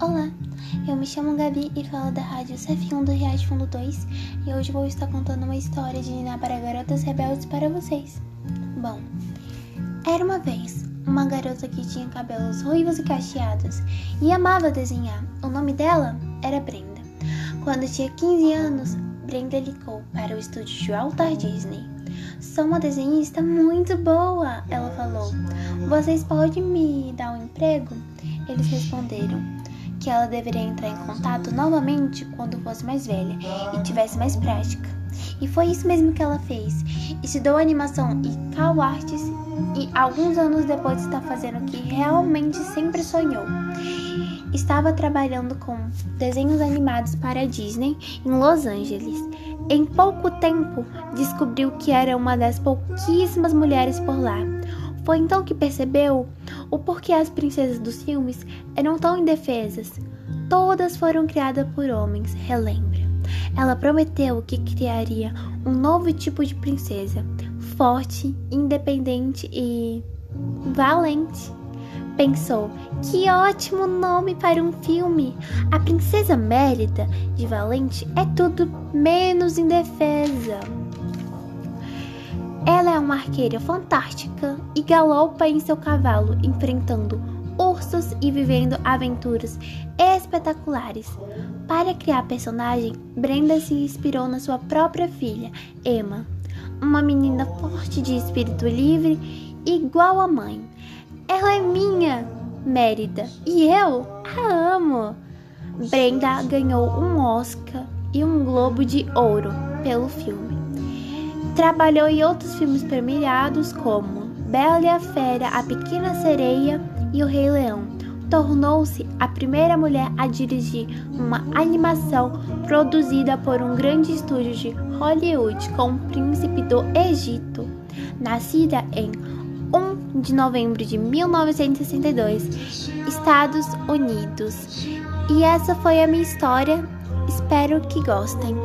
Olá, eu me chamo Gabi e falo da rádio CF1 do Riacho Fundo 2 e hoje vou estar contando uma história de Nina para garotas rebeldes para vocês. Bom, era uma vez uma garota que tinha cabelos ruivos e cacheados e amava desenhar. O nome dela era Brenda. Quando tinha 15 anos, Brenda ligou para o estúdio de Walter Disney. Sou uma desenhista muito boa, ela falou. Vocês podem me dar um emprego? Eles responderam que ela deveria entrar em contato novamente quando fosse mais velha e tivesse mais prática. E foi isso mesmo que ela fez. Estudou animação e cal artes e alguns anos depois está fazendo o que realmente sempre sonhou. Estava trabalhando com desenhos animados para a Disney em Los Angeles. Em pouco tempo, descobriu que era uma das pouquíssimas mulheres por lá. Foi então que percebeu o porquê as princesas dos filmes eram tão indefesas. Todas foram criadas por homens, relembra. Ela prometeu que criaria um novo tipo de princesa, forte, independente e valente. Pensou, que ótimo nome para um filme! A princesa Mérida de Valente é tudo menos indefesa. Uma arqueira fantástica e galopa em seu cavalo, enfrentando ursos e vivendo aventuras espetaculares. Para criar a personagem, Brenda se inspirou na sua própria filha, Emma, uma menina forte de espírito livre, igual à mãe. Ela é minha, Mérida, e eu a amo. Brenda ganhou um Oscar e um Globo de Ouro pelo filme. Trabalhou em outros filmes premiados como Bela e a Fera, A Pequena Sereia e O Rei Leão. Tornou-se a primeira mulher a dirigir uma animação produzida por um grande estúdio de Hollywood com o Príncipe do Egito. Nascida em 1 de novembro de 1962, Estados Unidos. E essa foi a minha história. Espero que gostem.